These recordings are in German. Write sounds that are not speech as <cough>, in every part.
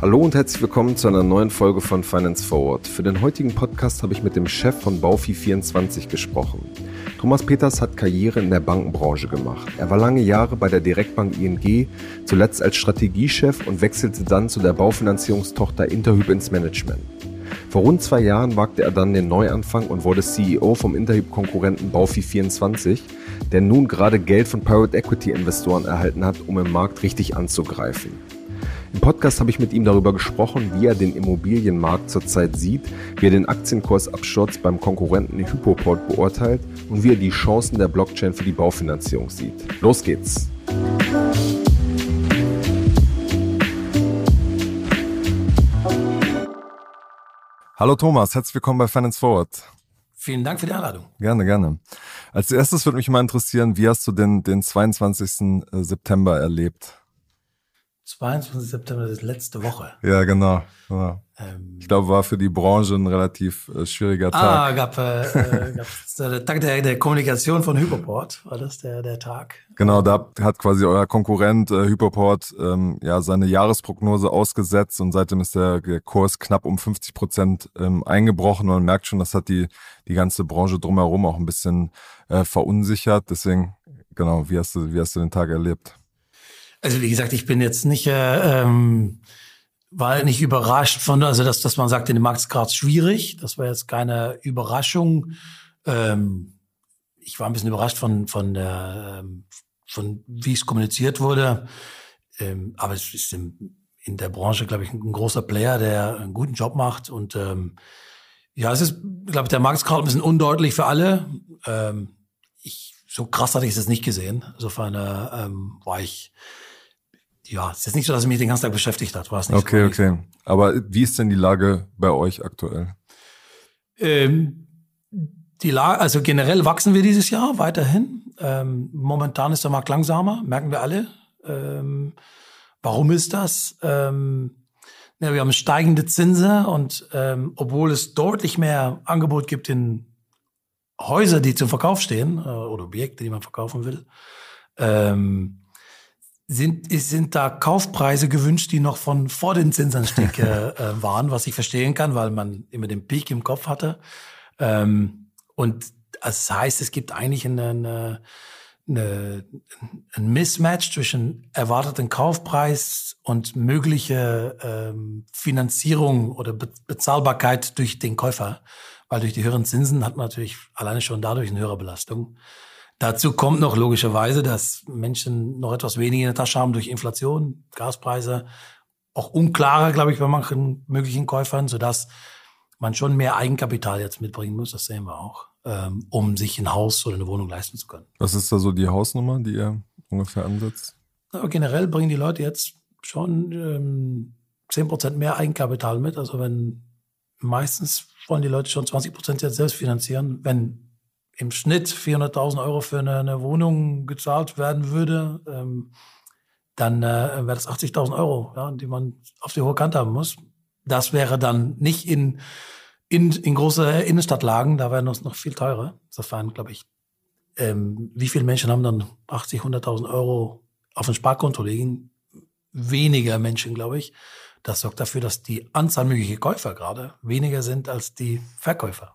Hallo und herzlich willkommen zu einer neuen Folge von Finance Forward. Für den heutigen Podcast habe ich mit dem Chef von Baufi24 gesprochen. Thomas Peters hat Karriere in der Bankenbranche gemacht. Er war lange Jahre bei der Direktbank ING, zuletzt als Strategiechef und wechselte dann zu der Baufinanzierungstochter Interhyp ins Management. Vor rund zwei Jahren wagte er dann den Neuanfang und wurde CEO vom Interhyp-Konkurrenten Baufi24, der nun gerade Geld von Private Equity-Investoren erhalten hat, um im Markt richtig anzugreifen. Im Podcast habe ich mit ihm darüber gesprochen, wie er den Immobilienmarkt zurzeit sieht, wie er den Aktienkursabsturz beim Konkurrenten Hypoport beurteilt und wie er die Chancen der Blockchain für die Baufinanzierung sieht. Los geht's! Hallo Thomas, herzlich willkommen bei Finance Forward. Vielen Dank für die Einladung. Gerne, gerne. Als erstes würde mich mal interessieren, wie hast du denn den 22. September erlebt? 22. September ist letzte Woche. Ja, genau. genau. Ähm, ich glaube, war für die Branche ein relativ äh, schwieriger Tag. Ah, gab, äh, <laughs> äh der Tag der, der, Kommunikation von Hyperport, war das der, der Tag? Genau, da hat quasi euer Konkurrent äh, Hyperport ähm, ja seine Jahresprognose ausgesetzt und seitdem ist der, der Kurs knapp um 50 Prozent ähm, eingebrochen und man merkt schon, das hat die, die ganze Branche drumherum auch ein bisschen äh, verunsichert. Deswegen, genau, wie hast du, wie hast du den Tag erlebt? Also wie gesagt, ich bin jetzt nicht, äh, ähm, war nicht überrascht von, also dass, dass man sagt, in dem Markt ist gerade schwierig. Das war jetzt keine Überraschung. Ähm, ich war ein bisschen überrascht von, von der, ähm, von wie es kommuniziert wurde. Ähm, aber es ist in, in der Branche, glaube ich, ein großer Player, der einen guten Job macht. Und ähm, ja, es ist, glaube ich, der Markt ist gerade ein bisschen undeutlich für alle. Ähm, ich, so krass hatte ich es jetzt nicht gesehen. Insofern äh, ähm, war ich ja, es ist nicht so, dass es mich den ganzen Tag beschäftigt hat, war es nicht. Okay, so okay. Aber wie ist denn die Lage bei euch aktuell? Ähm, die Lage, also generell wachsen wir dieses Jahr weiterhin. Ähm, momentan ist der Markt langsamer, merken wir alle. Ähm, warum ist das? Ähm, ja, wir haben steigende Zinsen und ähm, obwohl es deutlich mehr Angebot gibt in Häuser, die zum Verkauf stehen äh, oder Objekte, die man verkaufen will, ähm, sind, sind da Kaufpreise gewünscht, die noch von vor den Zinsanstieg äh, <laughs> äh, waren, was ich verstehen kann, weil man immer den Peak im Kopf hatte. Ähm, und das heißt, es gibt eigentlich eine, eine, eine, ein Mismatch zwischen erwarteten Kaufpreis und mögliche ähm, Finanzierung oder Be Bezahlbarkeit durch den Käufer. Weil durch die höheren Zinsen hat man natürlich alleine schon dadurch eine höhere Belastung. Dazu kommt noch logischerweise, dass Menschen noch etwas weniger in der Tasche haben durch Inflation, Gaspreise, auch unklarer, glaube ich, bei manchen möglichen Käufern, sodass man schon mehr Eigenkapital jetzt mitbringen muss, das sehen wir auch, ähm, um sich ein Haus oder eine Wohnung leisten zu können. Was ist da so die Hausnummer, die ihr ungefähr ansetzt? Aber generell bringen die Leute jetzt schon ähm, 10% mehr Eigenkapital mit. Also wenn meistens wollen die Leute schon 20% jetzt selbst finanzieren, wenn im Schnitt 400.000 Euro für eine, eine, Wohnung gezahlt werden würde, ähm, dann äh, wäre das 80.000 Euro, ja, die man auf die hohe Kante haben muss. Das wäre dann nicht in, in, in große Innenstadtlagen, da wäre es noch viel teurer. Insofern glaube ich, ähm, wie viele Menschen haben dann 80, 100.000 Euro auf ein Sparkonto liegen? Weniger Menschen, glaube ich. Das sorgt dafür, dass die Anzahl möglicher Käufer gerade weniger sind als die Verkäufer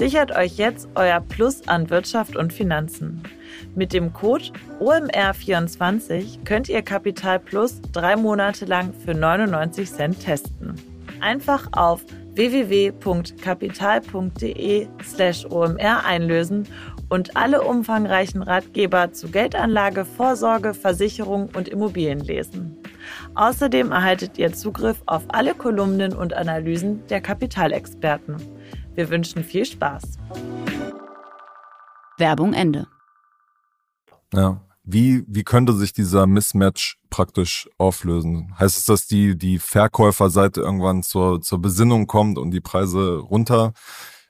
Sichert euch jetzt euer Plus an Wirtschaft und Finanzen. Mit dem Code OMR24 könnt ihr Kapital Plus drei Monate lang für 99 Cent testen. Einfach auf www.kapital.de slash OMR einlösen und alle umfangreichen Ratgeber zu Geldanlage, Vorsorge, Versicherung und Immobilien lesen. Außerdem erhaltet ihr Zugriff auf alle Kolumnen und Analysen der Kapitalexperten. Wir wünschen viel Spaß. Werbung Ende. Ja. Wie, wie könnte sich dieser Mismatch praktisch auflösen? Heißt es, dass die, die Verkäuferseite irgendwann zur, zur Besinnung kommt und die Preise runter,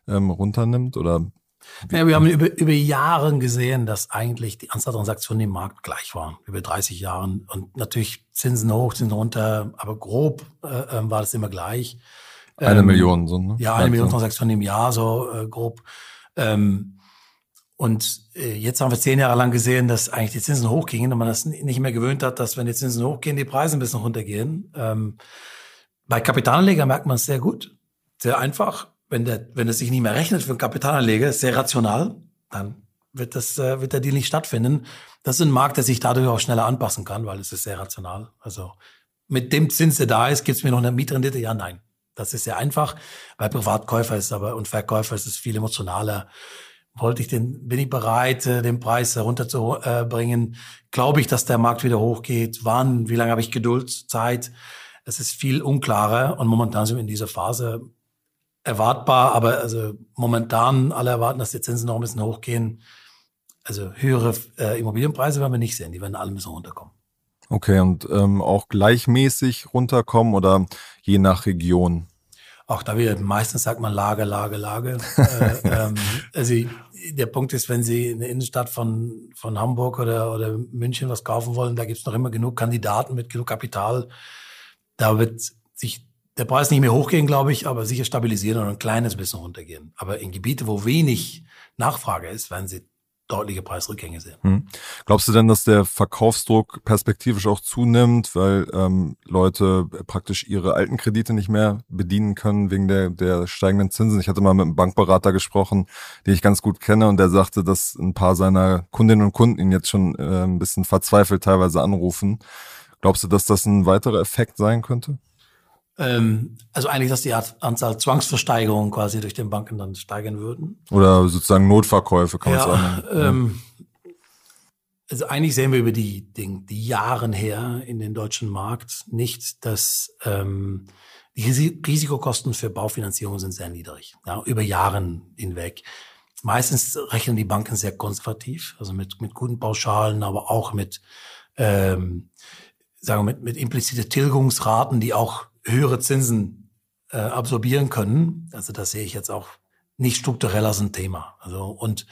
ähm, runternimmt? Oder ja, wir haben über, über Jahre gesehen, dass eigentlich die Anzahl Transaktionen im Markt gleich waren, über 30 Jahren. Und natürlich Zinsen hoch, Zinsen runter, aber grob äh, ähm, war das immer gleich. Eine ähm, Million, so, ne? Ja, eine Million Transaktionen im Jahr, so äh, grob. Ähm, und äh, jetzt haben wir zehn Jahre lang gesehen, dass eigentlich die Zinsen hochgingen und man das nicht mehr gewöhnt hat, dass wenn die Zinsen hochgehen, die Preise ein bisschen runtergehen. Ähm, bei Kapitalanleger merkt man es sehr gut, sehr einfach. Wenn der, wenn es sich nicht mehr rechnet für einen Kapitalanleger, sehr rational, dann wird das, äh, wird der Deal nicht stattfinden. Das ist ein Markt, der sich dadurch auch schneller anpassen kann, weil es ist sehr rational. Also mit dem Zins, der da ist, gibt es mir noch eine Mietrendite? Ja, nein. Das ist sehr einfach. Bei Privatkäufer ist aber und Verkäufer ist es viel emotionaler wollte ich den, bin ich bereit, äh, den Preis herunterzubringen? Glaube ich, dass der Markt wieder hochgeht? Wann? Wie lange habe ich Geduld, Zeit? Es ist viel unklarer und momentan sind wir in dieser Phase erwartbar, aber also momentan alle erwarten, dass die Zinsen noch ein bisschen hochgehen. Also höhere äh, Immobilienpreise werden wir nicht sehen, die werden alle ein bisschen runterkommen. Okay, und ähm, auch gleichmäßig runterkommen oder je nach Region? Auch da wieder, meistens sagt man Lage, Lage, Lage. <laughs> äh, ähm, also der Punkt ist, wenn Sie in der Innenstadt von, von Hamburg oder, oder München was kaufen wollen, da gibt's noch immer genug Kandidaten mit genug Kapital. Da wird sich der Preis nicht mehr hochgehen, glaube ich, aber sicher stabilisieren und ein kleines bisschen runtergehen. Aber in Gebiete, wo wenig Nachfrage ist, werden Sie deutliche Preisrückgänge sehen. Hm. Glaubst du denn, dass der Verkaufsdruck perspektivisch auch zunimmt, weil ähm, Leute praktisch ihre alten Kredite nicht mehr bedienen können wegen der, der steigenden Zinsen? Ich hatte mal mit einem Bankberater gesprochen, den ich ganz gut kenne, und der sagte, dass ein paar seiner Kundinnen und Kunden ihn jetzt schon äh, ein bisschen verzweifelt teilweise anrufen. Glaubst du, dass das ein weiterer Effekt sein könnte? Ähm, also eigentlich, dass die Anzahl Zwangsversteigerungen quasi durch den Banken dann steigern würden. Oder sozusagen Notverkäufe, kann ja, man sagen. Ähm, also eigentlich sehen wir über die, die, die Jahren her in den deutschen Markt nicht, dass ähm, die Risikokosten für Baufinanzierung sind sehr niedrig, ja, über Jahren hinweg. Meistens rechnen die Banken sehr konservativ, also mit, mit guten Pauschalen, aber auch mit, ähm, sagen wir, mit, mit implizite Tilgungsraten, die auch höhere Zinsen äh, absorbieren können. Also das sehe ich jetzt auch nicht strukturell als ein Thema. Also und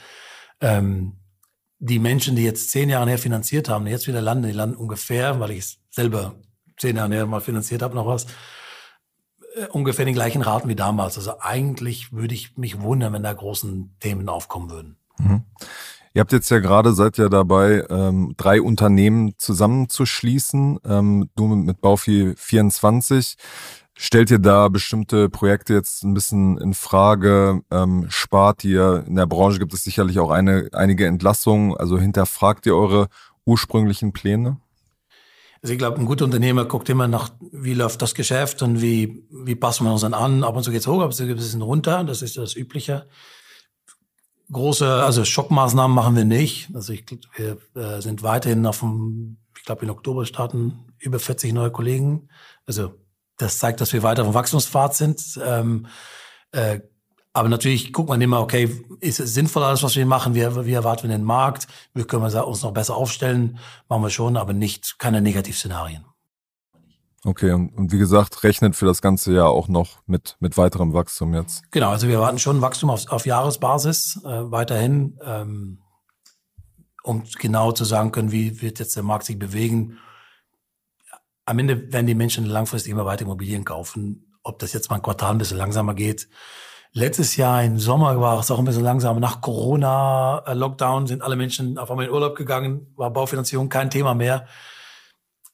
ähm, die Menschen, die jetzt zehn Jahre her finanziert haben, jetzt wieder landen, die landen ungefähr, weil ich es selber zehn Jahre her mal finanziert habe, noch was, äh, ungefähr den gleichen Raten wie damals. Also eigentlich würde ich mich wundern, wenn da großen Themen aufkommen würden. Mhm. Ihr habt jetzt ja gerade, seid ja dabei, ähm, drei Unternehmen zusammenzuschließen. Ähm, du mit Baufi 24. Stellt ihr da bestimmte Projekte jetzt ein bisschen in Frage? Ähm, spart ihr? In der Branche gibt es sicherlich auch eine, einige Entlassungen. Also hinterfragt ihr eure ursprünglichen Pläne? Also ich glaube, ein guter Unternehmer guckt immer nach, wie läuft das Geschäft und wie, wie passen wir uns dann an. Ab und zu geht's hoch, ab und zu geht es runter. Das ist das Übliche große, also Schockmaßnahmen machen wir nicht. Also ich, wir äh, sind weiterhin auf dem, ich glaube in Oktober starten über 40 neue Kollegen. Also das zeigt, dass wir weiter auf dem Wachstumspfad sind. Ähm, äh, aber natürlich guckt man immer, okay, ist es sinnvoll alles, was wir machen? Wie, wie erwarten wir den Markt? Wie können wir uns noch besser aufstellen? Machen wir schon, aber nicht keine Negativszenarien. Okay, und, wie gesagt, rechnet für das ganze Jahr auch noch mit, mit weiterem Wachstum jetzt. Genau, also wir erwarten schon Wachstum auf, auf Jahresbasis äh, weiterhin, ähm, um genau zu sagen können, wie wird jetzt der Markt sich bewegen. Am Ende werden die Menschen langfristig immer weiter Immobilien kaufen. Ob das jetzt mal ein Quartal ein bisschen langsamer geht. Letztes Jahr im Sommer war es auch ein bisschen langsamer. Nach Corona, äh, sind alle Menschen auf einmal in Urlaub gegangen, war Baufinanzierung kein Thema mehr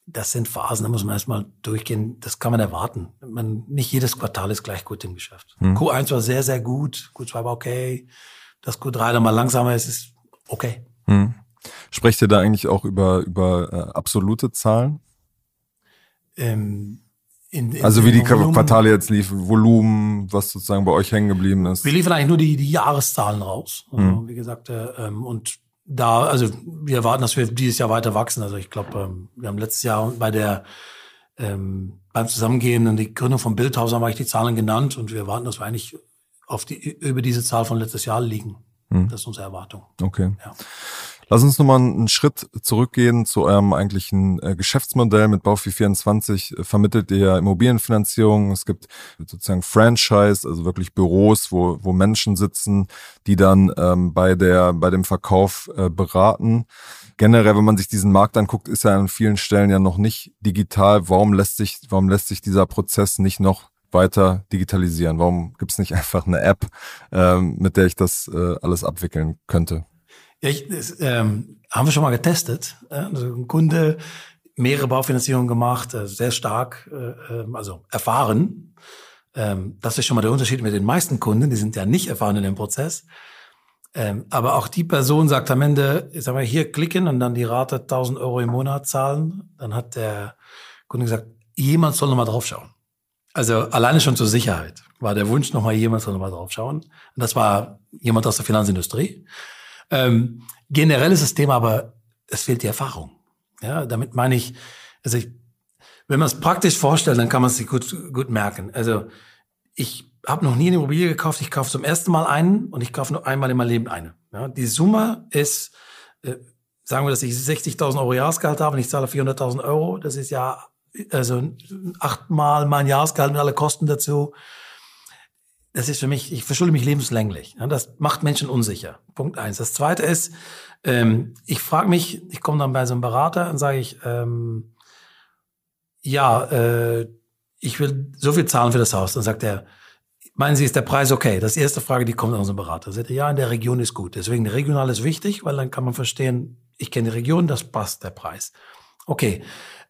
das sind Phasen, da muss man erstmal durchgehen. Das kann man erwarten. Man, nicht jedes Quartal ist gleich gut im Geschäft. Hm. Q1 war sehr, sehr gut. Q2 war okay. Das Q3 dann mal langsamer ist, ist okay. Hm. Sprecht ihr da eigentlich auch über, über äh, absolute Zahlen? Ähm, in, in also wie die Volumen, Quartale jetzt liefen, Volumen, was sozusagen bei euch hängen geblieben ist. Wir liefern eigentlich nur die, die Jahreszahlen raus. Also, hm. Wie gesagt, äh, ähm, und da, also wir erwarten, dass wir dieses Jahr weiter wachsen. Also ich glaube, ähm, wir haben letztes Jahr bei der ähm, beim Zusammengehen und die Gründung von Bildhaus haben eigentlich die Zahlen genannt und wir erwarten, dass wir eigentlich auf die, über diese Zahl von letztes Jahr liegen. Hm. Das ist unsere Erwartung. Okay. Ja. Lass uns nochmal einen Schritt zurückgehen zu eurem eigentlichen äh, Geschäftsmodell. Mit Baufi24 äh, vermittelt ihr Immobilienfinanzierung. Es gibt sozusagen Franchise, also wirklich Büros, wo, wo Menschen sitzen, die dann ähm, bei, der, bei dem Verkauf äh, beraten. Generell, wenn man sich diesen Markt anguckt, ist er an vielen Stellen ja noch nicht digital. Warum lässt sich, warum lässt sich dieser Prozess nicht noch weiter digitalisieren? Warum gibt es nicht <laughs> einfach eine App, ähm, mit der ich das äh, alles abwickeln könnte? Ja, ich, das, ähm, haben wir schon mal getestet. Also ein Kunde, mehrere Baufinanzierungen gemacht, äh, sehr stark, äh, ähm, also erfahren. Ähm, das ist schon mal der Unterschied mit den meisten Kunden, die sind ja nicht erfahren in dem Prozess. Ähm, aber auch die Person sagt am Ende, ich sag mal, hier klicken und dann die Rate 1000 Euro im Monat zahlen. Dann hat der Kunde gesagt, jemand soll nochmal draufschauen. Also alleine schon zur Sicherheit war der Wunsch, nochmal jemand soll nochmal draufschauen. Und das war jemand aus der Finanzindustrie. Ähm, generell ist das Thema aber, es fehlt die Erfahrung. Ja, damit meine ich, also ich, wenn man es praktisch vorstellt, dann kann man es sich gut, gut merken. Also ich habe noch nie eine Immobilie gekauft, ich kaufe zum ersten Mal einen und ich kaufe nur einmal in meinem Leben eine. Ja, die Summe ist, äh, sagen wir, dass ich 60.000 Euro Jahresgehalt habe und ich zahle 400.000 Euro, das ist ja also achtmal mein Jahresgehalt mit alle Kosten dazu das ist für mich, ich verschulde mich lebenslänglich. Das macht Menschen unsicher. Punkt eins. Das zweite ist, ähm, ich frage mich, ich komme dann bei so einem Berater und sage ich, ähm, ja, äh, ich will so viel zahlen für das Haus. Dann sagt er, meinen Sie, ist der Preis okay? Das ist die erste Frage, die kommt an unseren Berater. Sagt er, ja, in der Region ist gut. Deswegen, regional ist wichtig, weil dann kann man verstehen, ich kenne die Region, das passt, der Preis. Okay,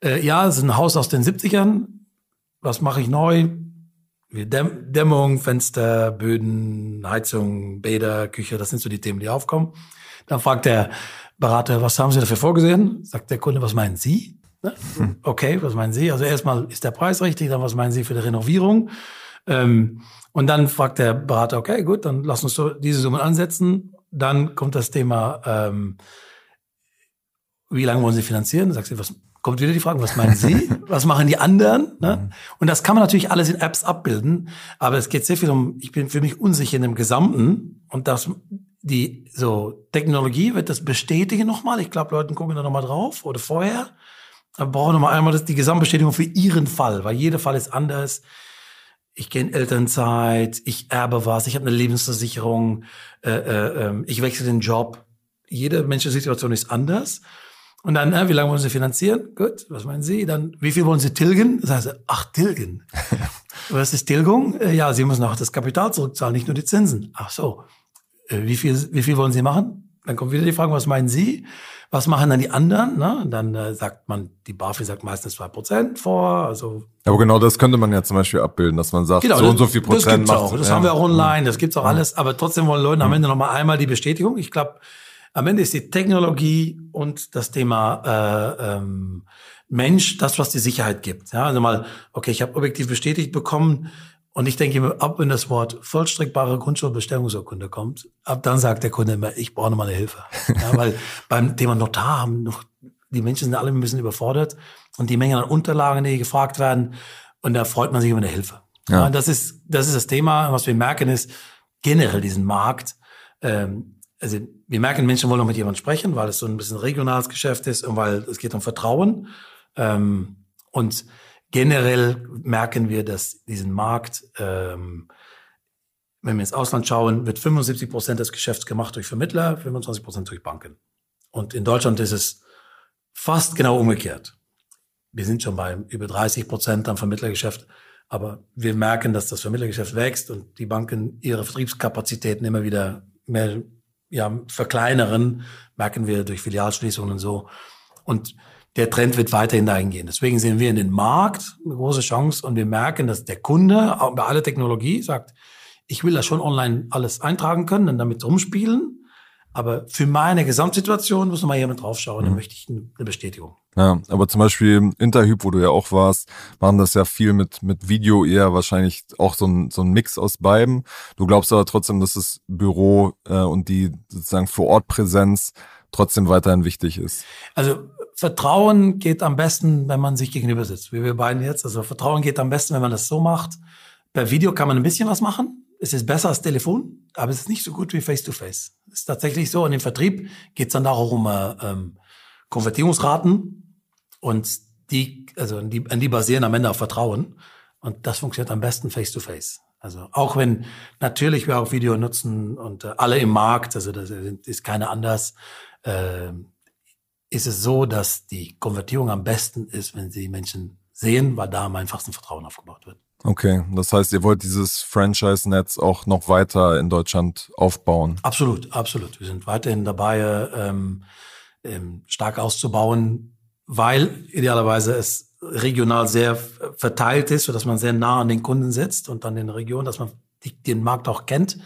äh, ja, es ist ein Haus aus den 70ern. Was mache ich neu? Dämm Dämmung, Fenster, Böden, Heizung, Bäder, Küche, das sind so die Themen, die aufkommen. Dann fragt der Berater, was haben Sie dafür vorgesehen? Sagt der Kunde, was meinen Sie? Ne? Okay, was meinen Sie? Also erstmal ist der Preis richtig, dann was meinen Sie für die Renovierung? Ähm, und dann fragt der Berater, okay, gut, dann lass uns so diese Summen ansetzen. Dann kommt das Thema, ähm, wie lange wollen Sie finanzieren? Sagt sie, was, kommt wieder die Frage, was meinen Sie? <laughs> was machen die anderen? Ne? Mhm. Und das kann man natürlich alles in Apps abbilden, aber es geht sehr viel um, ich bin für mich unsicher in dem Gesamten und das, die, so, Technologie wird das bestätigen nochmal. Ich glaube, Leute gucken da nochmal drauf oder vorher. Aber brauchen nochmal einmal das, die Gesamtbestätigung für ihren Fall, weil jeder Fall ist anders. Ich gehe in Elternzeit, ich erbe was, ich habe eine Lebensversicherung, äh, äh, ähm, ich wechsle den Job. Jede menschliche Situation ist anders. Und dann, äh, wie lange wollen Sie finanzieren? Gut, was meinen Sie? Dann, wie viel wollen Sie tilgen? Das heißt, ach, tilgen. <laughs> was ist Tilgung? Äh, ja, Sie müssen auch das Kapital zurückzahlen, nicht nur die Zinsen. Ach so. Äh, wie viel, wie viel wollen Sie machen? Dann kommt wieder die Frage, was meinen Sie? Was machen dann die anderen? Ne? Und dann äh, sagt man, die BaFi sagt meistens zwei Prozent vor. Also aber genau das könnte man ja zum Beispiel abbilden, dass man sagt, genau, so und so viel Prozent das gibt's macht. Auch. Das ja. haben wir auch online, das gibt's auch alles. Aber trotzdem wollen Leute am Ende noch mal einmal die Bestätigung. Ich glaube, am Ende ist die Technologie und das Thema äh, ähm, Mensch das, was die Sicherheit gibt. Ja, also mal, okay, ich habe objektiv bestätigt bekommen und ich denke, ab wenn das Wort vollstreckbare Grundschulbestellungsurkunde kommt, ab dann sagt der Kunde immer, ich brauche nochmal eine Hilfe. Ja, weil <laughs> beim Thema Notar haben noch die Menschen sind alle ein bisschen überfordert und die Menge an Unterlagen, die gefragt werden und da freut man sich über eine Hilfe. Ja. ja das ist das ist das Thema. Was wir merken ist generell diesen Markt. Ähm, also wir merken, Menschen wollen auch mit jemandem sprechen, weil es so ein bisschen regionales Geschäft ist und weil es geht um Vertrauen. Ähm, und generell merken wir, dass diesen Markt, ähm, wenn wir ins Ausland schauen, wird 75 Prozent des Geschäfts gemacht durch Vermittler, 25 Prozent durch Banken. Und in Deutschland ist es fast genau umgekehrt. Wir sind schon bei über 30 Prozent am Vermittlergeschäft. Aber wir merken, dass das Vermittlergeschäft wächst und die Banken ihre Vertriebskapazitäten immer wieder mehr ja, verkleinern, merken wir durch Filialschließungen und so. Und der Trend wird weiterhin dahin gehen. Deswegen sehen wir in den Markt eine große Chance und wir merken, dass der Kunde auch bei aller Technologie sagt, ich will da schon online alles eintragen können und damit rumspielen. Aber für meine Gesamtsituation muss noch mal jemand draufschauen, mhm. dann möchte ich eine Bestätigung. Ja, aber zum Beispiel Interhyp, wo du ja auch warst, machen das ja viel mit, mit Video eher wahrscheinlich auch so ein, so ein Mix aus beiden. Du glaubst aber trotzdem, dass das Büro äh, und die sozusagen Vor-Ort-Präsenz trotzdem weiterhin wichtig ist. Also Vertrauen geht am besten, wenn man sich gegenüber sitzt, wie wir beiden jetzt. Also Vertrauen geht am besten, wenn man das so macht. Per Video kann man ein bisschen was machen, es ist besser als Telefon, aber es ist nicht so gut wie Face-to-Face. -face. Ist tatsächlich so, in dem Vertrieb geht es dann darum, äh, ähm, Konvertierungsraten und die, also die, an die basieren am Ende auf Vertrauen. Und das funktioniert am besten face-to-face. -face. Also auch wenn natürlich wir auch Video nutzen und äh, alle im Markt, also das ist keine anders, äh, ist es so, dass die Konvertierung am besten ist, wenn sie Menschen sehen, weil da am einfachsten Vertrauen aufgebaut wird. Okay, das heißt, ihr wollt dieses Franchise-Netz auch noch weiter in Deutschland aufbauen? Absolut, absolut. Wir sind weiterhin dabei, ähm, ähm, stark auszubauen, weil idealerweise es regional sehr verteilt ist, sodass man sehr nah an den Kunden sitzt und an den Regionen, dass man die, den Markt auch kennt.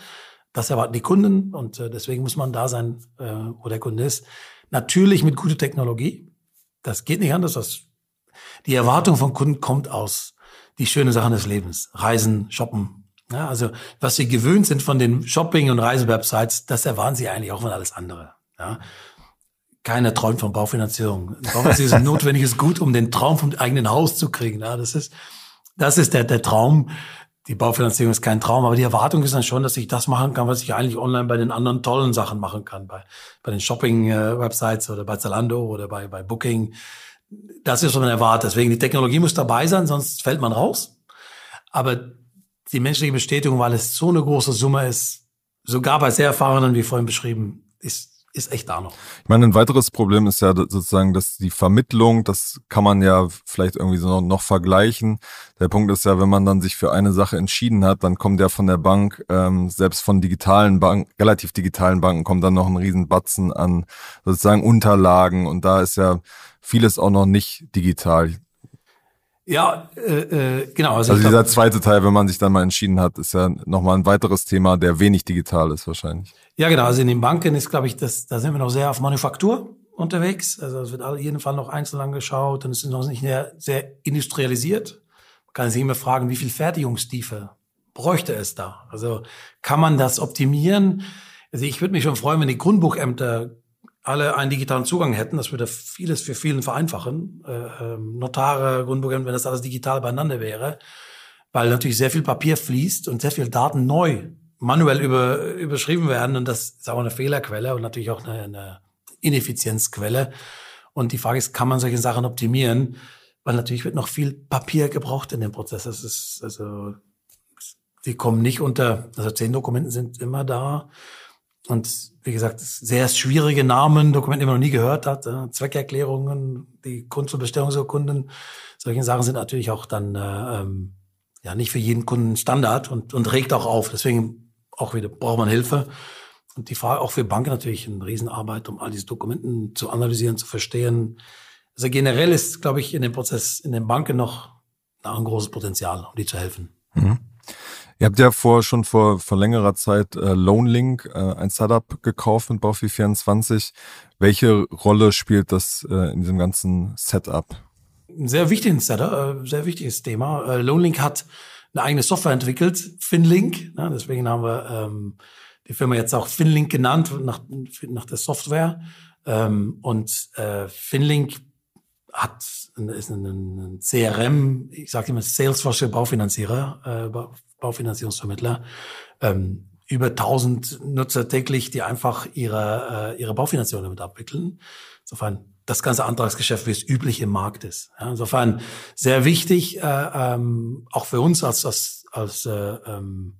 Das erwarten die Kunden und äh, deswegen muss man da sein, äh, wo der Kunde ist. Natürlich mit guter Technologie. Das geht nicht anders. Das, die Erwartung von Kunden kommt aus die schönen Sachen des Lebens. Reisen, shoppen. Ja, also was sie gewöhnt sind von den Shopping- und Reisewebsites, das erwarten sie eigentlich auch von alles andere. Ja. Keiner träumt von Baufinanzierung. Baufinanzierung ist ein <laughs> notwendiges Gut, um den Traum vom eigenen Haus zu kriegen. Ja, das ist, das ist der, der Traum. Die Baufinanzierung ist kein Traum, aber die Erwartung ist dann schon, dass ich das machen kann, was ich eigentlich online bei den anderen tollen Sachen machen kann, bei, bei den Shopping-Websites oder bei Zalando oder bei, bei Booking das ist, was man erwartet. Deswegen, die Technologie muss dabei sein, sonst fällt man raus. Aber die menschliche Bestätigung, weil es so eine große Summe ist, sogar bei sehr erfahrenen, wie vorhin beschrieben, ist ist echt da noch. Ich meine, ein weiteres Problem ist ja sozusagen, dass die Vermittlung, das kann man ja vielleicht irgendwie so noch, vergleichen. Der Punkt ist ja, wenn man dann sich für eine Sache entschieden hat, dann kommt ja von der Bank, ähm, selbst von digitalen Banken, relativ digitalen Banken, kommt dann noch ein Riesenbatzen an sozusagen Unterlagen und da ist ja vieles auch noch nicht digital. Ja, äh, äh, genau. Also, also dieser glaub, zweite Teil, wenn man sich dann mal entschieden hat, ist ja nochmal ein weiteres Thema, der wenig digital ist wahrscheinlich. Ja, genau. Also in den Banken ist, glaube ich, das, da sind wir noch sehr auf Manufaktur unterwegs. Also es wird auf jeden Fall noch einzeln angeschaut und es ist noch nicht sehr, sehr industrialisiert. Man kann sich immer fragen, wie viel Fertigungstiefe bräuchte es da? Also kann man das optimieren? Also ich würde mich schon freuen, wenn die Grundbuchämter alle einen digitalen Zugang hätten, das würde vieles für vielen vereinfachen. Äh, ähm, Notare, Grundbuchämter, wenn das alles digital beieinander wäre, weil natürlich sehr viel Papier fließt und sehr viel Daten neu manuell über, überschrieben werden und das ist auch eine Fehlerquelle und natürlich auch eine, eine Ineffizienzquelle. Und die Frage ist, kann man solche Sachen optimieren? Weil natürlich wird noch viel Papier gebraucht in dem Prozess. Das ist, also, die kommen nicht unter, also zehn Dokumenten sind immer da. Und wie gesagt, sehr schwierige Namen, Dokumente, die man noch nie gehört hat, äh, Zweckerklärungen, die Grundzubestellungsurkunden, solche Sachen sind natürlich auch dann äh, ähm, ja nicht für jeden Kunden Standard und, und regt auch auf. Deswegen auch wieder braucht man Hilfe. Und die Frage auch für Banken natürlich eine Riesenarbeit, um all diese Dokumenten zu analysieren, zu verstehen. Also generell ist, glaube ich, in dem Prozess in den Banken noch ein großes Potenzial, um die zu helfen. Mhm. Ihr habt ja vor schon vor, vor längerer Zeit äh, Loanlink, äh, ein Startup gekauft mit Baufi24. Welche Rolle spielt das äh, in diesem ganzen Setup? Ein sehr wichtiges Setup, äh, sehr wichtiges Thema. Äh, Loanlink hat eine eigene Software entwickelt, Finlink. Ne? Deswegen haben wir ähm, die Firma jetzt auch Finlink genannt, nach, nach der Software. Ähm, und äh, Finlink hat ist ein, ein CRM, ich sage immer Salesforce für Baufinanzierer, äh, Baufinanzierungsvermittler, ähm, über 1000 Nutzer täglich, die einfach ihre, äh, ihre Baufinanzierung damit abwickeln. Insofern das ganze Antragsgeschäft, wie es üblich im Markt ist. Ja, insofern sehr wichtig, äh, ähm, auch für uns als, als, als äh, ähm,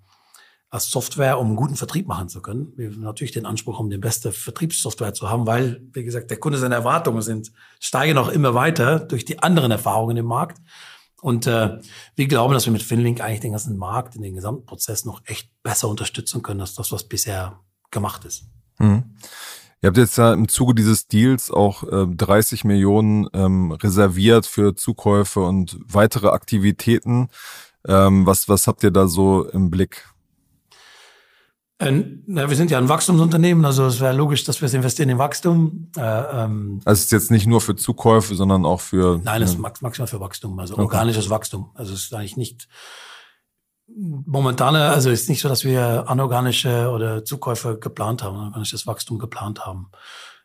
als Software, um einen guten Vertrieb machen zu können. Wir haben natürlich den Anspruch, um die beste Vertriebssoftware zu haben, weil, wie gesagt, der Kunde seine Erwartungen sind, steigen auch immer weiter durch die anderen Erfahrungen im Markt. Und äh, wir glauben, dass wir mit Finlink eigentlich den ganzen Markt in den gesamten Prozess noch echt besser unterstützen können, als das, was bisher gemacht ist. Mhm. Ihr habt jetzt ja im Zuge dieses Deals auch äh, 30 Millionen ähm, reserviert für Zukäufe und weitere Aktivitäten. Ähm, was, was habt ihr da so im Blick? Äh, wir sind ja ein Wachstumsunternehmen, also es wäre logisch, dass wir es investieren in Wachstum. Äh, ähm, also es ist jetzt nicht nur für Zukäufe, sondern auch für. Nein, es ist maximal für Wachstum, also okay. organisches Wachstum. Also es ist eigentlich nicht momentane, also es ist nicht so, dass wir anorganische oder Zukäufe geplant haben, organisches Wachstum geplant haben.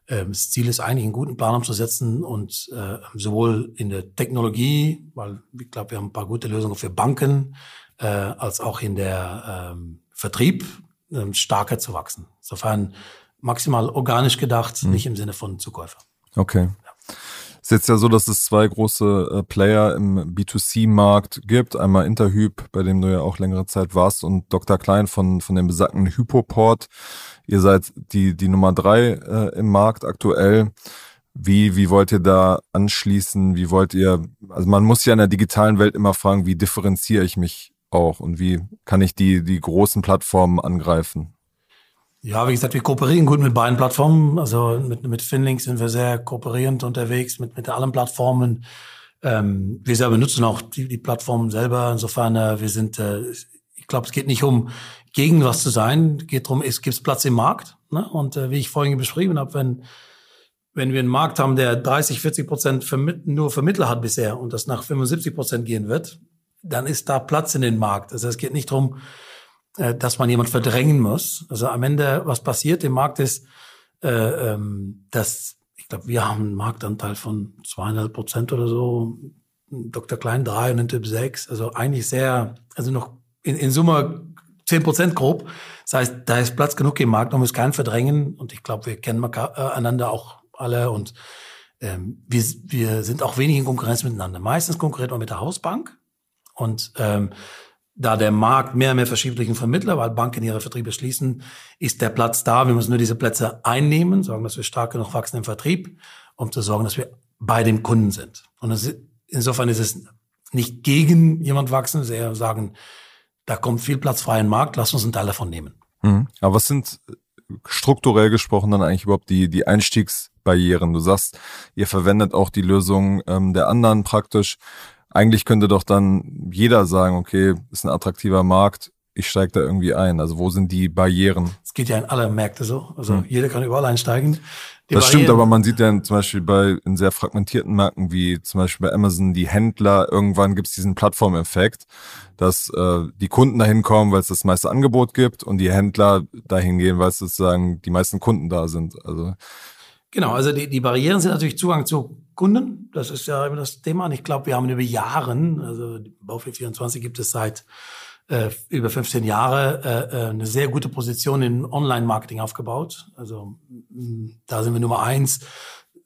Ähm, das Ziel ist eigentlich, einen guten Plan umzusetzen und äh, sowohl in der Technologie, weil ich glaube, wir haben ein paar gute Lösungen für Banken, als auch in der ähm, Vertrieb ähm, stärker zu wachsen. Insofern maximal organisch gedacht, mhm. nicht im Sinne von Zukäufer. Okay. Ja. Ist jetzt ja so, dass es zwei große äh, Player im B2C-Markt gibt. Einmal Interhyp, bei dem du ja auch längere Zeit warst, und Dr. Klein von, von dem besagten Hypoport. Ihr seid die, die Nummer drei äh, im Markt aktuell. Wie, wie wollt ihr da anschließen? Wie wollt ihr, also man muss ja in der digitalen Welt immer fragen, wie differenziere ich mich auch und wie kann ich die, die großen Plattformen angreifen? Ja, wie gesagt, wir kooperieren gut mit beiden Plattformen. Also mit, mit Finlink sind wir sehr kooperierend unterwegs, mit, mit allen Plattformen. Ähm, wir selber nutzen auch die, die Plattformen selber. Insofern, äh, wir sind, äh, ich glaube, es geht nicht um gegen was zu sein, es geht darum, es gibt Platz im Markt. Ne? Und äh, wie ich vorhin beschrieben habe, wenn, wenn wir einen Markt haben, der 30, 40 Prozent vermitt nur Vermittler hat bisher und das nach 75 Prozent gehen wird, dann ist da Platz in den Markt. Also es geht nicht darum, äh, dass man jemand verdrängen muss. Also am Ende, was passiert im Markt ist, äh, ähm, dass ich glaube, wir haben einen Marktanteil von zweieinhalb Prozent oder so, Dr. Klein drei und Typ sechs. Also eigentlich sehr, also noch in, in Summe zehn Prozent grob. Das heißt, da ist Platz genug im Markt, man muss keinen verdrängen. Und ich glaube, wir kennen äh, einander auch alle und ähm, wir, wir sind auch wenig in Konkurrenz miteinander. Meistens konkurriert man mit der Hausbank. Und ähm, da der Markt mehr und mehr verschiebt durch Vermittler, weil Banken ihre Vertriebe schließen, ist der Platz da. Wir müssen nur diese Plätze einnehmen, sorgen, dass wir stark genug wachsen im Vertrieb, um zu sorgen, dass wir bei dem Kunden sind. Und ist, insofern ist es nicht gegen jemand wachsen, sehr sagen, da kommt viel Platz frei im Markt, lass uns einen Teil davon nehmen. Mhm. Aber was sind strukturell gesprochen dann eigentlich überhaupt die, die Einstiegsbarrieren? Du sagst, ihr verwendet auch die Lösung ähm, der anderen praktisch eigentlich könnte doch dann jeder sagen, okay, ist ein attraktiver Markt, ich steige da irgendwie ein. Also wo sind die Barrieren? Es geht ja in alle Märkte so. Also hm. jeder kann überall einsteigen. Die das stimmt, aber man sieht ja zum Beispiel bei in sehr fragmentierten Märkten wie zum Beispiel bei Amazon die Händler, irgendwann gibt es diesen Plattformeffekt, dass äh, die Kunden dahin kommen, weil es das meiste Angebot gibt und die Händler dahin gehen, weil es sozusagen die meisten Kunden da sind. Also Genau, also die, die Barrieren sind natürlich Zugang zu Kunden. Das ist ja immer das Thema. Und ich glaube, wir haben über Jahren, also Baufi 24 gibt es seit äh, über 15 Jahre, äh, äh, eine sehr gute Position in Online-Marketing aufgebaut. Also mh, da sind wir Nummer eins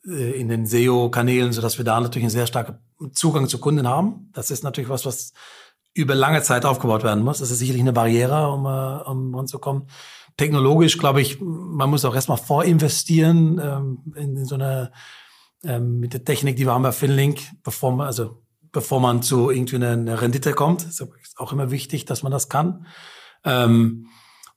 äh, in den SEO-Kanälen, sodass wir da natürlich einen sehr starken Zugang zu Kunden haben. Das ist natürlich was, was über lange Zeit aufgebaut werden muss. Das ist sicherlich eine Barriere, um, äh, um ranzukommen technologisch, glaube ich, man muss auch erstmal vorinvestieren ähm, in, in so eine ähm, mit der Technik, die wir haben bei Finlink, bevor man, also bevor man zu irgendwie eine, eine Rendite kommt. Ist auch immer wichtig, dass man das kann. Ähm,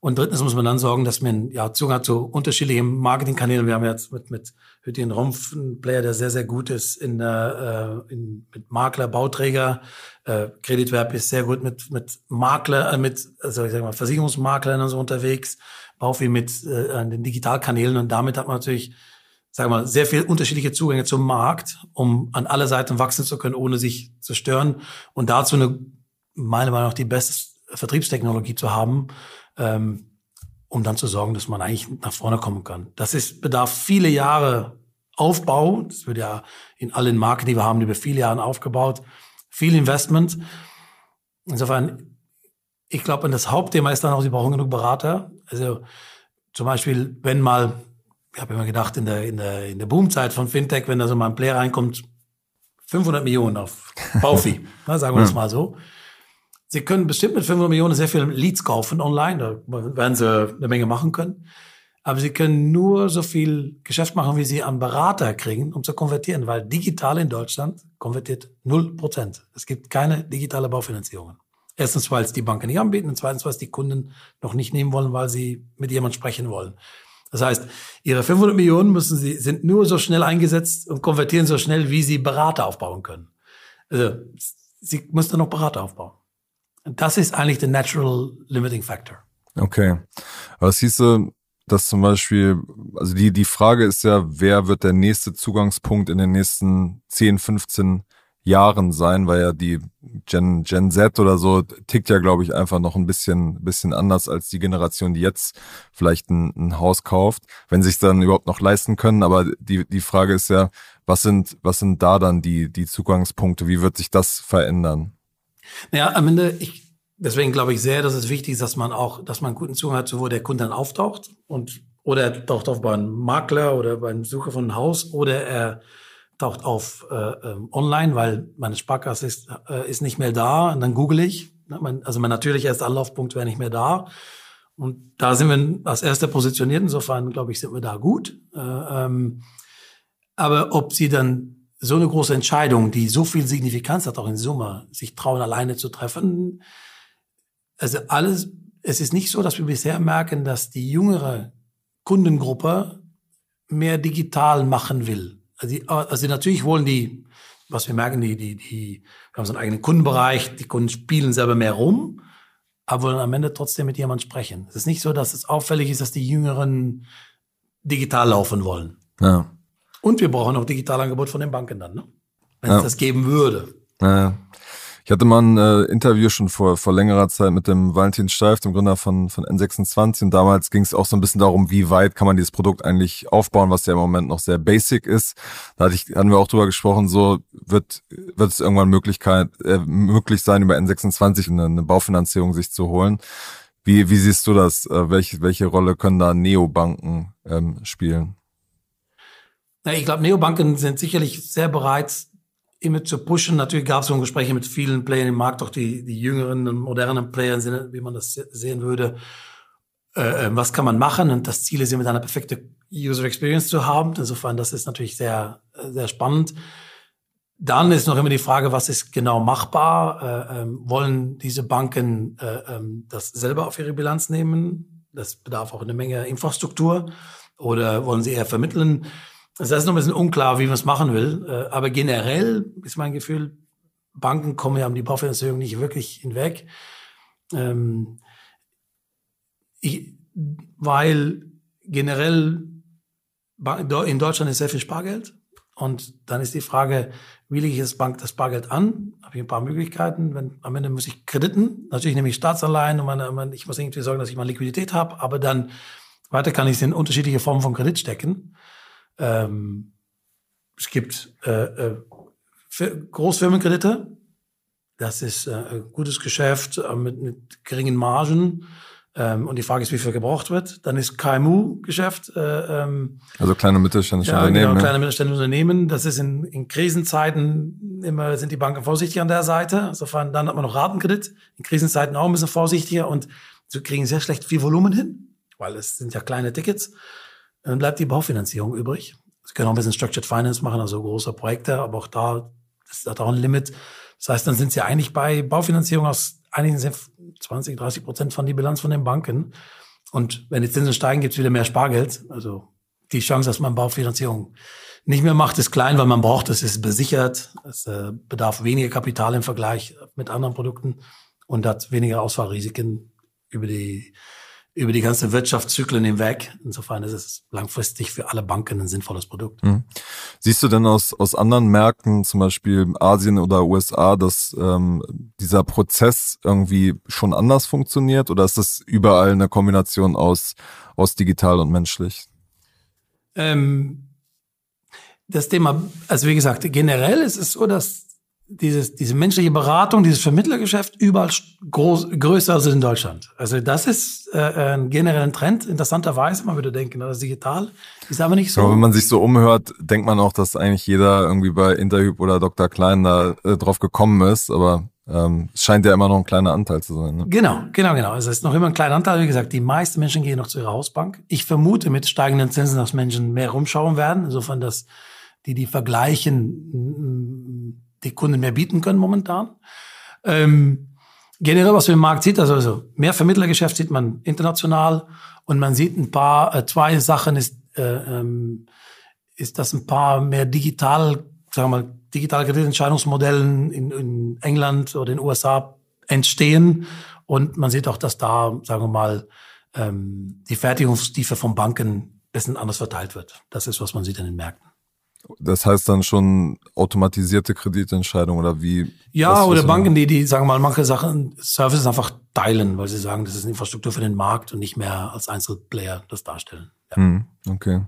und drittens muss man dann sorgen, dass man ja Zugang zu unterschiedlichen Marketingkanälen. Wir haben jetzt mit, mit Hüttin Rumpf einen Player, der sehr, sehr gut ist in, äh, in, mit Makler, Bauträger. Äh, Kreditwerb ist sehr gut mit, mit Makler, äh, mit, also ich sag mal, Versicherungsmaklern und so unterwegs. Baufi mit äh, den Digitalkanälen und damit hat man natürlich, sagen wir mal, sehr viel unterschiedliche Zugänge zum Markt, um an alle Seiten wachsen zu können, ohne sich zu stören und dazu eine, meiner Meinung nach, die beste Vertriebstechnologie zu haben, ähm, um dann zu sorgen, dass man eigentlich nach vorne kommen kann. Das ist, bedarf viele Jahre Aufbau. Das wird ja in allen Marken, die wir haben, über viele Jahre aufgebaut. Viel Investment. Insofern, ich glaube, das Hauptthema ist dann auch, sie brauchen genug Berater. Also zum Beispiel, wenn mal, ich habe immer gedacht, in der, in der, in der Boomzeit von Fintech, wenn da so mal ein Player reinkommt, 500 Millionen auf <laughs> Baufi, sagen wir es mal so. Sie können bestimmt mit 500 Millionen sehr viele Leads kaufen online, da werden Sie eine Menge machen können. Aber Sie können nur so viel Geschäft machen, wie Sie an Berater kriegen, um zu konvertieren, weil digital in Deutschland konvertiert 0%. Es gibt keine digitale Baufinanzierung. Erstens, weil es die Banken nicht anbieten und zweitens, weil es die Kunden noch nicht nehmen wollen, weil sie mit jemandem sprechen wollen. Das heißt, Ihre 500 Millionen müssen Sie, sind nur so schnell eingesetzt und konvertieren so schnell, wie Sie Berater aufbauen können. Also, Sie müssen noch Berater aufbauen. Das ist eigentlich der natural limiting factor. Okay. Aber es hieße, dass zum Beispiel, also die, die Frage ist ja, wer wird der nächste Zugangspunkt in den nächsten 10, 15 Jahren sein, weil ja die Gen, Gen Z oder so tickt ja, glaube ich, einfach noch ein bisschen, bisschen anders als die Generation, die jetzt vielleicht ein, ein Haus kauft, wenn sich dann überhaupt noch leisten können. Aber die, die Frage ist ja, was sind, was sind da dann die, die Zugangspunkte? Wie wird sich das verändern? Naja, am Ende, ich, deswegen glaube ich sehr, dass es wichtig ist, dass man auch, dass man guten Zugang hat, wo der Kunde dann auftaucht und oder er taucht auf bei einem Makler oder beim Sucher von einem Haus oder er taucht auf äh, ähm, online, weil meine Sparkasse ist, äh, ist nicht mehr da und dann google ich. Also mein natürlicher erster Anlaufpunkt wäre nicht mehr da. Und da sind wir als erster positioniert. Insofern, glaube ich, sind wir da gut. Äh, ähm, aber ob sie dann so eine große Entscheidung, die so viel Signifikanz hat, auch in Summe, sich trauen, alleine zu treffen, also alles, es ist nicht so, dass wir bisher merken, dass die jüngere Kundengruppe mehr digital machen will. Also, die, also natürlich wollen die, was wir merken, die, die, die, wir haben so einen eigenen Kundenbereich, die Kunden spielen selber mehr rum, aber wollen am Ende trotzdem mit jemandem sprechen. Es ist nicht so, dass es auffällig ist, dass die Jüngeren digital laufen wollen. Ja. Und wir brauchen auch Digitalangebot von den Banken dann, ne? wenn ja. es das geben würde. Ja. Ich hatte mal ein äh, Interview schon vor, vor längerer Zeit mit dem Valentin Steif, dem Gründer von, von N26. Und damals ging es auch so ein bisschen darum, wie weit kann man dieses Produkt eigentlich aufbauen, was ja im Moment noch sehr basic ist. Da hatte ich, hatten wir auch drüber gesprochen, so wird, wird es irgendwann Möglichkeit, äh, möglich sein, über N26 eine, eine Baufinanzierung sich zu holen. Wie, wie siehst du das? Äh, welche, welche Rolle können da Neobanken ähm, spielen? Ich glaube, Neobanken sind sicherlich sehr bereit, immer zu pushen. Natürlich gab es so Gespräche mit vielen Playern im Markt, auch die, die jüngeren und modernen Playern, wie man das sehen würde. Äh, ähm, was kann man machen? Und das Ziel ist immer eine perfekte User Experience zu haben. Insofern, das ist natürlich sehr, sehr spannend. Dann ist noch immer die Frage, was ist genau machbar? Äh, ähm, wollen diese Banken äh, ähm, das selber auf ihre Bilanz nehmen? Das bedarf auch eine Menge Infrastruktur. Oder wollen sie eher vermitteln? Das ist noch ein bisschen unklar, wie man es machen will. Äh, aber generell ist mein Gefühl, Banken kommen ja um die Baufinanzierung nicht wirklich hinweg. Ähm, ich, weil generell in Deutschland ist sehr viel Spargeld. Und dann ist die Frage, wie lege ich das Bank das Bargeld an? Habe ich ein paar Möglichkeiten. Wenn, am Ende muss ich Krediten. Natürlich nehme ich Staatsanleihen und meine, ich muss irgendwie sorgen, dass ich mal Liquidität habe. Aber dann weiter kann ich es in unterschiedliche Formen von Kredit stecken. Ähm, es gibt äh, äh, Großfirmenkredite. Das ist äh, ein gutes Geschäft äh, mit, mit geringen Margen. Ähm, und die Frage ist, wie viel gebraucht wird. Dann ist KMU-Geschäft. Äh, ähm, also kleine mittelständische ja, Unternehmen. Genau, kleine mittelständische Unternehmen. Das ist in, in Krisenzeiten immer sind die Banken vorsichtig an der Seite. Insofern dann hat man noch Ratenkredit. In Krisenzeiten auch ein bisschen vorsichtiger und sie kriegen sehr schlecht viel Volumen hin, weil es sind ja kleine Tickets. Dann bleibt die Baufinanzierung übrig. Sie können auch ein bisschen Structured Finance machen, also große Projekte, aber auch da ist da auch ein Limit. Das heißt, dann sind sie eigentlich bei Baufinanzierung aus einigen 20, 30 Prozent von die Bilanz von den Banken. Und wenn die Zinsen steigen, gibt es wieder mehr Spargeld. Also die Chance, dass man Baufinanzierung nicht mehr macht, ist klein, weil man braucht es, ist besichert. Es äh, bedarf weniger Kapital im Vergleich mit anderen Produkten und hat weniger Ausfallrisiken über die über die ganze Wirtschaftszyklen hinweg. Insofern ist es langfristig für alle Banken ein sinnvolles Produkt. Mhm. Siehst du denn aus, aus anderen Märkten, zum Beispiel Asien oder USA, dass ähm, dieser Prozess irgendwie schon anders funktioniert oder ist das überall eine Kombination aus, aus digital und menschlich? Ähm, das Thema, also wie gesagt, generell ist es so, dass dieses, diese menschliche Beratung, dieses Vermittlergeschäft überall groß, größer als in Deutschland. Also das ist äh, ein genereller Trend. Interessanterweise, man würde denken, das ist digital, ist aber nicht so. Aber wenn man sich so umhört, denkt man auch, dass eigentlich jeder irgendwie bei Interhyp oder Dr. Klein da äh, drauf gekommen ist, aber ähm, es scheint ja immer noch ein kleiner Anteil zu sein. Ne? Genau, genau, genau. Also es ist noch immer ein kleiner Anteil. Wie gesagt, die meisten Menschen gehen noch zu ihrer Hausbank. Ich vermute mit steigenden Zinsen, dass Menschen mehr rumschauen werden. Insofern, dass die die vergleichen die Kunden mehr bieten können momentan. Ähm, generell, was man im Markt sieht, also, also mehr Vermittlergeschäft sieht man international und man sieht ein paar, äh, zwei Sachen ist, äh, ähm, ist, dass ein paar mehr digital, sagen wir mal, digitale Kreditentscheidungsmodellen in, in England oder in den USA entstehen und man sieht auch, dass da, sagen wir mal, ähm, die Fertigungstiefe von Banken ein bisschen anders verteilt wird. Das ist, was man sieht in den Märkten. Das heißt dann schon automatisierte Kreditentscheidung oder wie? Ja, oder Banken, die, die sagen mal manche Sachen, Services einfach teilen, weil sie sagen, das ist Infrastruktur für den Markt und nicht mehr als Einzelplayer das darstellen. Ja. Hm, okay.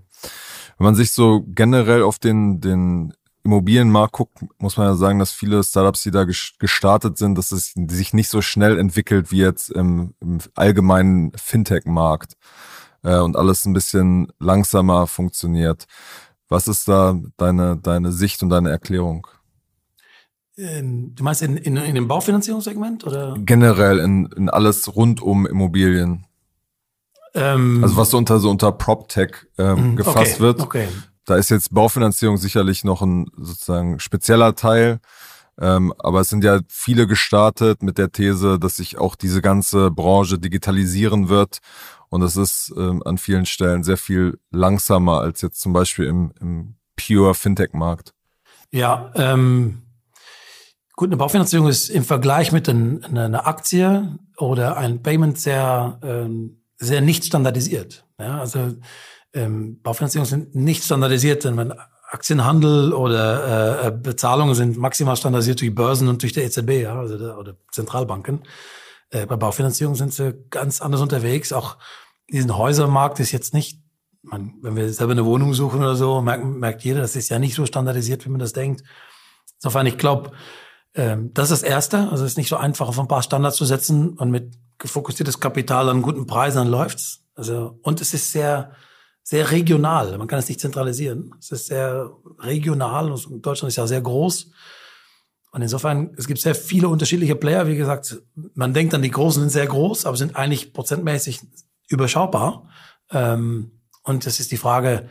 Wenn man sich so generell auf den, den Immobilienmarkt guckt, muss man ja sagen, dass viele Startups, die da gestartet sind, dass es sich nicht so schnell entwickelt wie jetzt im, im allgemeinen Fintech-Markt äh, und alles ein bisschen langsamer funktioniert. Was ist da deine, deine Sicht und deine Erklärung? Ähm, du meinst in, in, in dem Baufinanzierungssegment oder? Generell in, in alles rund um Immobilien. Ähm, also was so unter so unter PropTech ähm, mhm, gefasst okay, wird. Okay. Da ist jetzt Baufinanzierung sicherlich noch ein sozusagen spezieller Teil. Ähm, aber es sind ja viele gestartet mit der These, dass sich auch diese ganze Branche digitalisieren wird. Und es ist ähm, an vielen Stellen sehr viel langsamer als jetzt zum Beispiel im, im Pure Fintech-Markt. Ja, ähm, gut, eine Baufinanzierung ist im Vergleich mit ein, einer Aktie oder ein Payment sehr, ähm, sehr nicht standardisiert. Ja, also ähm, Baufinanzierungen sind nicht standardisiert, denn man Aktienhandel oder äh, Bezahlungen sind maximal standardisiert durch Börsen und durch die EZB, ja, also der, oder Zentralbanken. Äh, bei Baufinanzierung sind sie ganz anders unterwegs. Auch diesen Häusermarkt ist jetzt nicht, man, wenn wir selber eine Wohnung suchen oder so, merkt, merkt jeder, das ist ja nicht so standardisiert, wie man das denkt. Insofern, ich glaube, ähm, das ist das Erste. Also es ist nicht so einfach, auf ein paar Standards zu setzen und mit gefokussiertes Kapital an guten Preisen, dann läuft's. Also, und es ist sehr, sehr regional. Man kann es nicht zentralisieren. Es ist sehr regional. Und Deutschland ist ja sehr groß. Und insofern, es gibt sehr viele unterschiedliche Player. Wie gesagt, man denkt dann, die Großen sind sehr groß, aber sind eigentlich prozentmäßig überschaubar. Ähm, und es ist die Frage,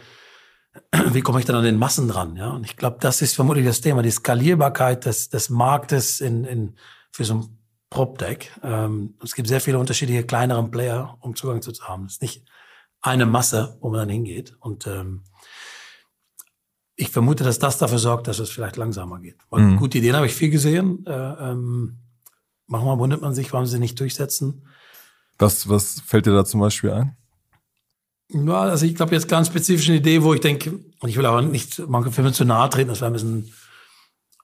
wie komme ich dann an den Massen dran? Ja, und ich glaube, das ist vermutlich das Thema, die Skalierbarkeit des, des Marktes in, in, für so ein PropTech. Ähm, es gibt sehr viele unterschiedliche kleinere Player, um Zugang zu haben. Es ist nicht eine Masse, wo man dann hingeht. Und ähm, ich vermute, dass das dafür sorgt, dass es vielleicht langsamer geht. Weil mhm. gute Ideen habe ich viel gesehen. Äh, ähm, manchmal wundert man sich, warum sie nicht durchsetzen. Was, was fällt dir da zum Beispiel ein? Ja, also ich glaube jetzt ganz spezifisch eine Idee, wo ich denke, und ich will aber nicht manche Filme zu nahe treten, das wäre ein bisschen,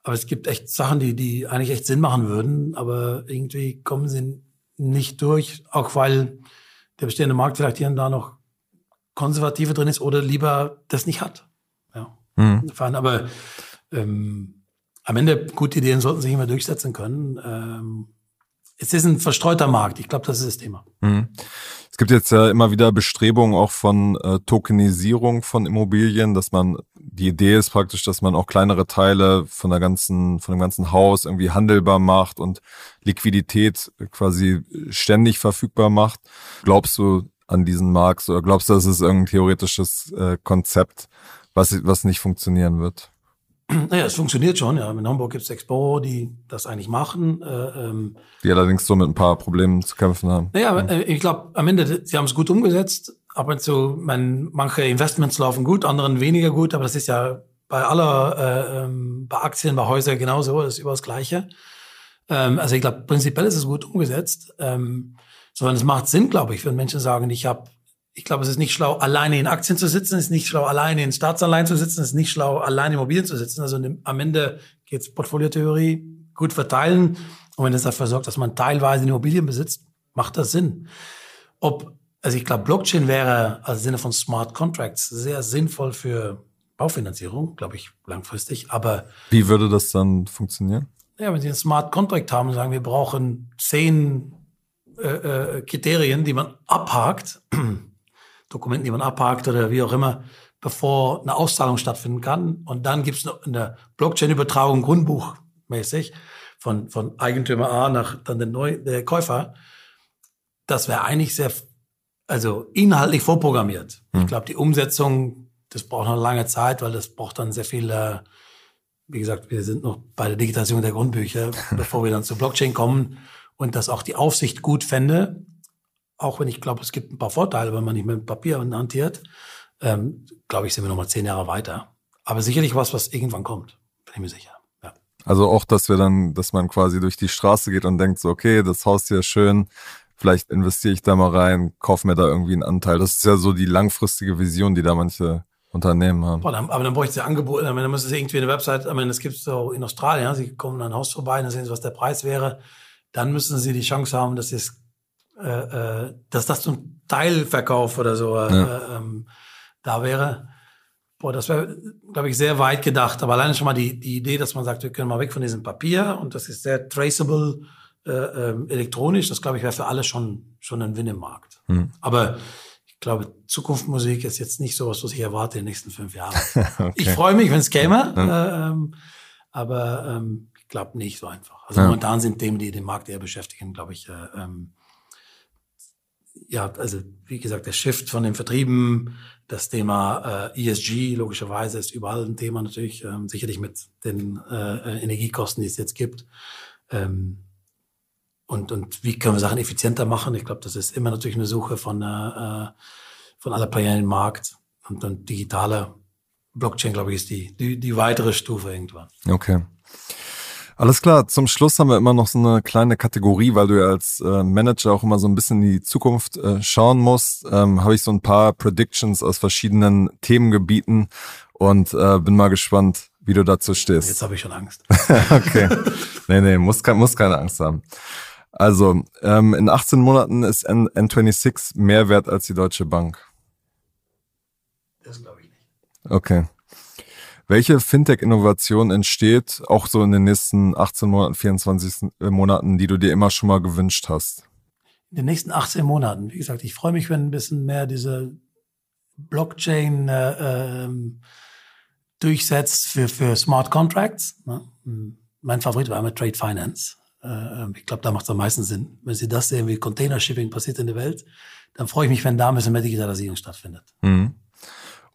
aber es gibt echt Sachen, die, die eigentlich echt Sinn machen würden, aber irgendwie kommen sie nicht durch, auch weil der bestehende Markt vielleicht hier und da noch konservativer drin ist oder lieber das nicht hat. Ja. Mhm. Aber ähm, am Ende gute Ideen sollten sich immer durchsetzen können. Ähm, es ist ein verstreuter Markt. Ich glaube, das ist das Thema. Mhm. Es gibt jetzt ja immer wieder Bestrebungen auch von äh, Tokenisierung von Immobilien, dass man die Idee ist praktisch, dass man auch kleinere Teile von der ganzen von dem ganzen Haus irgendwie handelbar macht und Liquidität quasi ständig verfügbar macht. Glaubst du an diesen Markt oder glaubst du, das ist irgendein theoretisches äh, Konzept, was was nicht funktionieren wird? Naja, es funktioniert schon. Ja. In Hamburg gibt es Expo, die das eigentlich machen. Äh, ähm, die allerdings so mit ein paar Problemen zu kämpfen haben. Naja, ja. Äh, ich glaube, am Ende, sie haben es gut umgesetzt. Ab und zu, man, manche Investments laufen gut, anderen weniger gut, aber das ist ja bei aller, äh, ähm, bei Aktien, bei Häusern genauso, das ist über das Gleiche. Ähm, also ich glaube, prinzipiell ist es gut umgesetzt. Ähm, sondern es macht Sinn, glaube ich, wenn Menschen sagen, ich habe ich glaube, es ist nicht schlau, alleine in Aktien zu sitzen, es ist nicht schlau, alleine in Staatsanleihen zu sitzen, es ist nicht schlau, alleine in Immobilien zu sitzen. Also am Ende geht es Portfoliotheorie, gut verteilen. Und wenn es dafür sorgt, dass man teilweise Immobilien besitzt, macht das Sinn. Ob, also ich glaube, Blockchain wäre als Sinne von Smart Contracts sehr sinnvoll für Baufinanzierung, glaube ich, langfristig. Aber wie würde das dann funktionieren? Ja, wenn Sie einen Smart Contract haben und sagen, wir brauchen zehn äh, äh, Kriterien, die man abhakt, <clears throat> Dokumenten, die man abhakt oder wie auch immer, bevor eine Auszahlung stattfinden kann. Und dann gibt es eine Blockchain-Übertragung grundbuchmäßig von, von Eigentümer A nach dann der, Neu der Käufer. Das wäre eigentlich sehr, also inhaltlich vorprogrammiert. Hm. Ich glaube, die Umsetzung, das braucht noch lange Zeit, weil das braucht dann sehr viel, äh, wie gesagt, wir sind noch bei der Digitalisierung der Grundbücher, <laughs> bevor wir dann zur Blockchain kommen und dass auch die Aufsicht gut fände, auch wenn ich glaube, es gibt ein paar Vorteile, wenn man nicht mit Papier hantiert, ähm, glaube ich, sind wir noch mal zehn Jahre weiter. Aber sicherlich was, was irgendwann kommt, bin ich mir sicher. Ja. Also auch, dass wir dann, dass man quasi durch die Straße geht und denkt so, okay, das Haus hier ist schön, vielleicht investiere ich da mal rein, kaufe mir da irgendwie einen Anteil. Das ist ja so die langfristige Vision, die da manche Unternehmen haben. Boah, dann, aber dann bräuchte sie Angebote, dann müssen sie irgendwie eine Website, ich meine, das gibt es so in Australien, ja, sie kommen an ein Haus vorbei, dann sehen sie, was der Preis wäre. Dann müssen sie die Chance haben, dass es äh, äh, dass das zum Teilverkauf oder so äh, ja. ähm, da wäre. Boah, das wäre, glaube ich, sehr weit gedacht. Aber alleine schon mal die, die Idee, dass man sagt, wir können mal weg von diesem Papier und das ist sehr traceable äh, äh, elektronisch. Das, glaube ich, wäre für alle schon, schon ein Win im Markt. Hm. Aber ich glaube, Zukunftsmusik ist jetzt nicht sowas, was ich erwarte in den nächsten fünf Jahren. <laughs> okay. Ich freue mich, wenn es käme, ja. ähm, aber ähm, glaube nicht so einfach. Also ja. momentan sind Themen, die den Markt eher beschäftigen, glaube ich, äh, ähm, ja, also wie gesagt, der Shift von den Vertrieben, das Thema äh, ESG, logischerweise ist überall ein Thema natürlich, ähm, sicherlich mit den äh, Energiekosten, die es jetzt gibt. Ähm, und, und wie können wir Sachen effizienter machen? Ich glaube, das ist immer natürlich eine Suche von, äh, von aller Player im Markt. Und dann digitale Blockchain, glaube ich, ist die, die, die weitere Stufe irgendwann. Okay. Alles klar, zum Schluss haben wir immer noch so eine kleine Kategorie, weil du ja als äh, Manager auch immer so ein bisschen in die Zukunft äh, schauen musst. Ähm, Habe ich so ein paar Predictions aus verschiedenen Themengebieten und äh, bin mal gespannt, wie du dazu stehst. Jetzt habe ich schon Angst. <laughs> okay. Nee, nee, muss, muss keine Angst haben. Also, ähm, in 18 Monaten ist N N26 mehr wert als die Deutsche Bank. Das glaube ich nicht. Okay. Welche Fintech-Innovation entsteht auch so in den nächsten 18 Monaten, 24 äh, Monaten, die du dir immer schon mal gewünscht hast? In den nächsten 18 Monaten, wie gesagt, ich freue mich, wenn ein bisschen mehr diese Blockchain äh, ähm, durchsetzt für, für Smart Contracts. Ne? Mein Favorit war immer Trade Finance. Äh, ähm, ich glaube, da macht es am meisten Sinn. Wenn Sie das sehen, wie Container Shipping passiert in der Welt, dann freue ich mich, wenn da ein bisschen mehr Digitalisierung stattfindet. Mhm.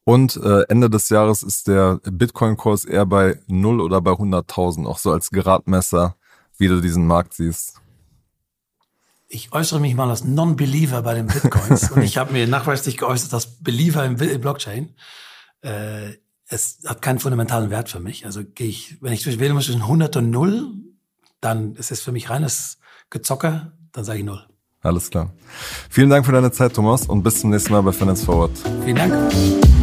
Und äh, Ende des Jahres ist der Bitcoin-Kurs eher bei 0 oder bei 100.000, auch so als Gradmesser, wie du diesen Markt siehst. Ich äußere mich mal als Non-Believer bei den Bitcoins und ich <laughs> habe mir nachweislich geäußert, dass Believer im Blockchain. Äh, es hat keinen fundamentalen Wert für mich. Also gehe ich, wenn ich wählen muss zwischen 100 und 0, dann ist es für mich reines Gezocke, dann sage ich 0. Alles klar. Vielen Dank für deine Zeit, Thomas, und bis zum nächsten Mal bei Finance Forward. Vielen Dank.